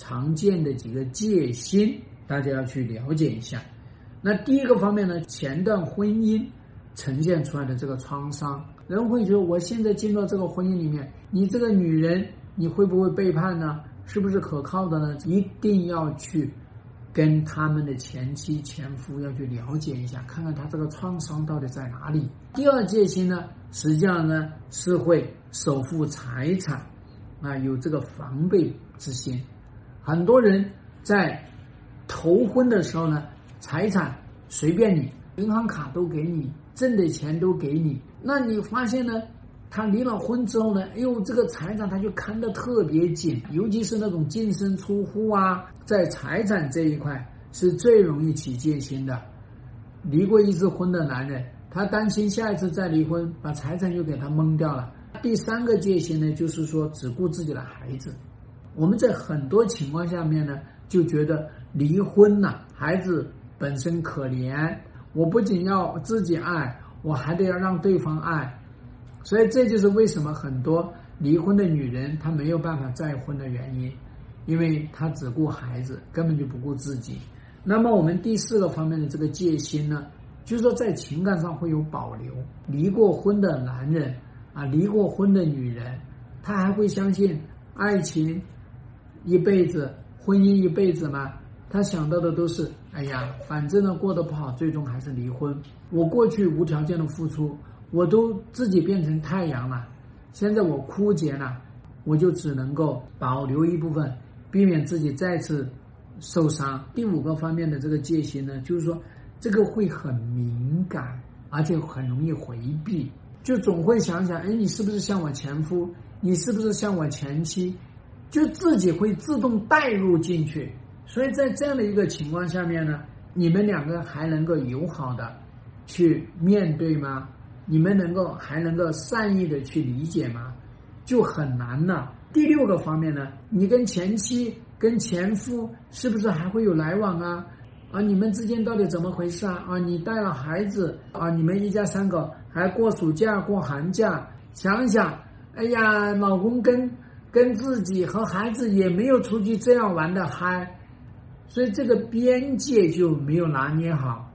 常见的几个戒心，大家要去了解一下。那第一个方面呢，前段婚姻呈现出来的这个创伤，人会觉得我现在进入这个婚姻里面，你这个女人你会不会背叛呢？是不是可靠的呢？一定要去跟他们的前妻前夫要去了解一下，看看他这个创伤到底在哪里。第二戒心呢，实际上呢是会守护财产，啊，有这个防备之心。很多人在头婚的时候呢，财产随便你，银行卡都给你，挣的钱都给你。那你发现呢，他离了婚之后呢，哎呦，这个财产他就看得特别紧，尤其是那种净身出户啊，在财产这一块是最容易起戒心的。离过一次婚的男人，他担心下一次再离婚，把财产又给他蒙掉了。第三个戒心呢，就是说只顾自己的孩子。我们在很多情况下面呢，就觉得离婚了，孩子本身可怜，我不仅要自己爱，我还得要让对方爱，所以这就是为什么很多离婚的女人她没有办法再婚的原因，因为她只顾孩子，根本就不顾自己。那么我们第四个方面的这个戒心呢，就是说在情感上会有保留。离过婚的男人啊，离过婚的女人，他还会相信爱情。一辈子婚姻一辈子嘛，他想到的都是，哎呀，反正呢过得不好，最终还是离婚。我过去无条件的付出，我都自己变成太阳了，现在我枯竭了，我就只能够保留一部分，避免自己再次受伤。第五个方面的这个戒心呢，就是说这个会很敏感，而且很容易回避，就总会想想，哎，你是不是像我前夫？你是不是像我前妻？就自己会自动带入进去，所以在这样的一个情况下面呢，你们两个还能够友好的去面对吗？你们能够还能够善意的去理解吗？就很难了。第六个方面呢，你跟前妻、跟前夫是不是还会有来往啊？啊，你们之间到底怎么回事啊？啊，你带了孩子啊，你们一家三口还过暑假、过寒假，想想，哎呀，老公跟。跟自己和孩子也没有出去这样玩的嗨，所以这个边界就没有拿捏好。